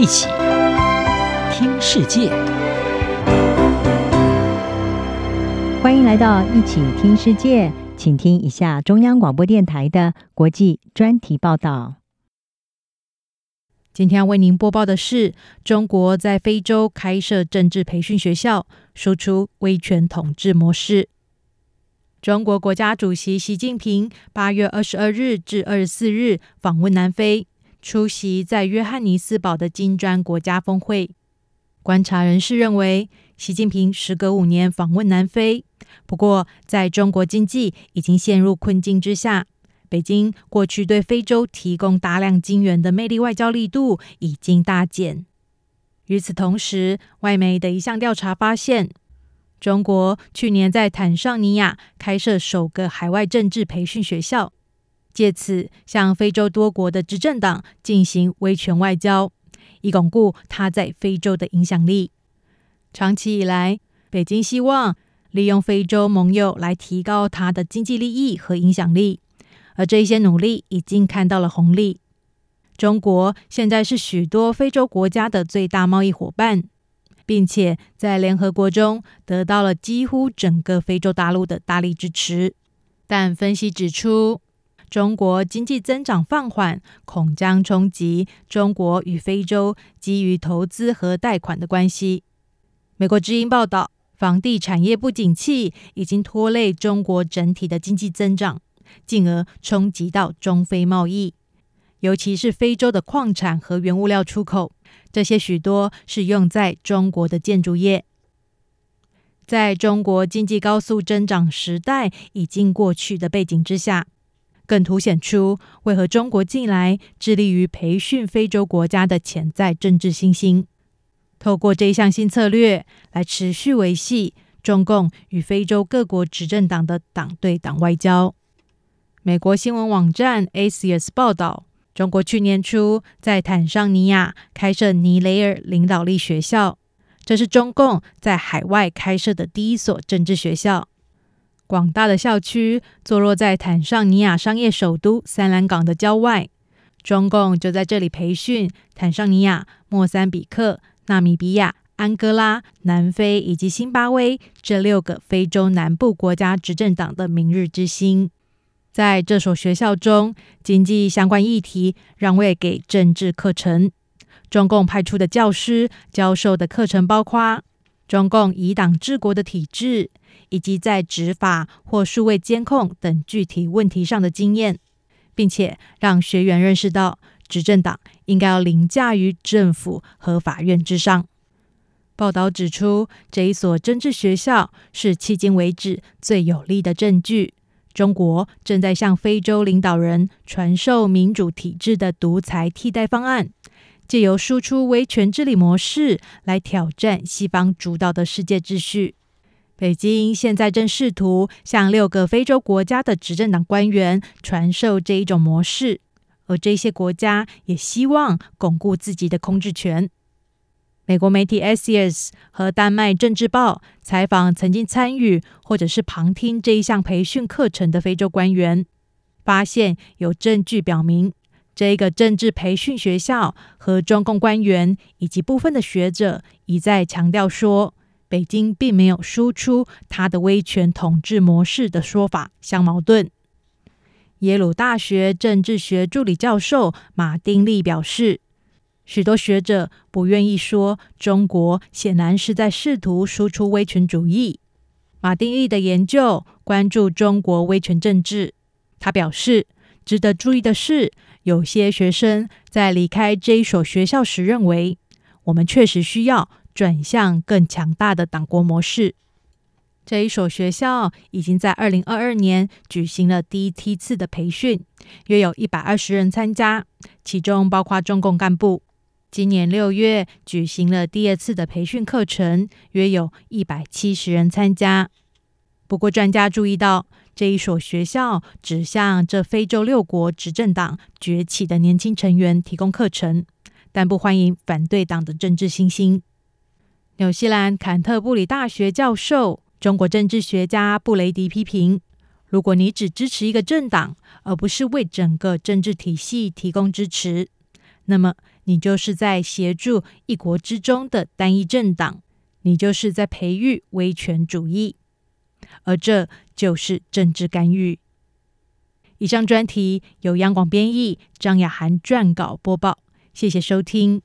一起听世界，欢迎来到一起听世界，请听一下中央广播电台的国际专题报道。今天要为您播报的是：中国在非洲开设政治培训学校，输出威权统治模式。中国国家主席习近平八月二十二日至二十四日访问南非，出席在约翰尼斯堡的金砖国家峰会。观察人士认为，习近平时隔五年访问南非，不过在中国经济已经陷入困境之下，北京过去对非洲提供大量金援的魅力外交力度已经大减。与此同时，外媒的一项调查发现，中国去年在坦桑尼亚开设首个海外政治培训学校，借此向非洲多国的执政党进行威权外交，以巩固他在非洲的影响力。长期以来，北京希望利用非洲盟友来提高他的经济利益和影响力，而这一些努力已经看到了红利。中国现在是许多非洲国家的最大贸易伙伴。并且在联合国中得到了几乎整个非洲大陆的大力支持，但分析指出，中国经济增长放缓，恐将冲击中国与非洲基于投资和贷款的关系。美国之音报道，房地产业不景气已经拖累中国整体的经济增长，进而冲击到中非贸易，尤其是非洲的矿产和原物料出口。这些许多是用在中国的建筑业。在中国经济高速增长时代已经过去的背景之下，更凸显出为何中国近来致力于培训非洲国家的潜在政治新星。透过这一项新策略来持续维系中共与非洲各国执政党的党对党外交。美国新闻网站 ASIAS 报道。中国去年初在坦桑尼亚开设尼雷尔领导力学校，这是中共在海外开设的第一所政治学校。广大的校区坐落在坦尚尼亚商业首都三兰港的郊外，中共就在这里培训坦尚尼亚、莫桑比克、纳米比亚、安哥拉、南非以及辛巴威这六个非洲南部国家执政党的明日之星。在这所学校中，经济相关议题让位给政治课程。中共派出的教师教授的课程包括中共以党治国的体制，以及在执法或数位监控等具体问题上的经验，并且让学员认识到执政党应该要凌驾于政府和法院之上。报道指出，这一所政治学校是迄今为止最有力的证据。中国正在向非洲领导人传授民主体制的独裁替代方案，借由输出威权治理模式来挑战西方主导的世界秩序。北京现在正试图向六个非洲国家的执政党官员传授这一种模式，而这些国家也希望巩固自己的控制权。美国媒体 Axios 和丹麦政治报采访曾经参与或者是旁听这一项培训课程的非洲官员，发现有证据表明，这一个政治培训学校和中共官员以及部分的学者一再强调说，北京并没有输出他的威权统治模式的说法相矛盾。耶鲁大学政治学助理教授马丁利表示。许多学者不愿意说中国显然是在试图输出威权主义。马丁利的研究关注中国威权政治。他表示，值得注意的是，有些学生在离开这一所学校时认为，我们确实需要转向更强大的党国模式。这一所学校已经在二零二二年举行了第一梯次的培训，约有一百二十人参加，其中包括中共干部。今年六月举行了第二次的培训课程，约有一百七十人参加。不过，专家注意到，这一所学校只向这非洲六国执政党崛起的年轻成员提供课程，但不欢迎反对党的政治新星。纽西兰坎特布里大学教授、中国政治学家布雷迪批评：如果你只支持一个政党，而不是为整个政治体系提供支持，那么你就是在协助一国之中的单一政党，你就是在培育威权主义，而这就是政治干预。以上专题由央广编译，张雅涵撰稿播报，谢谢收听。